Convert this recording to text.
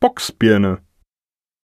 Boxbirne.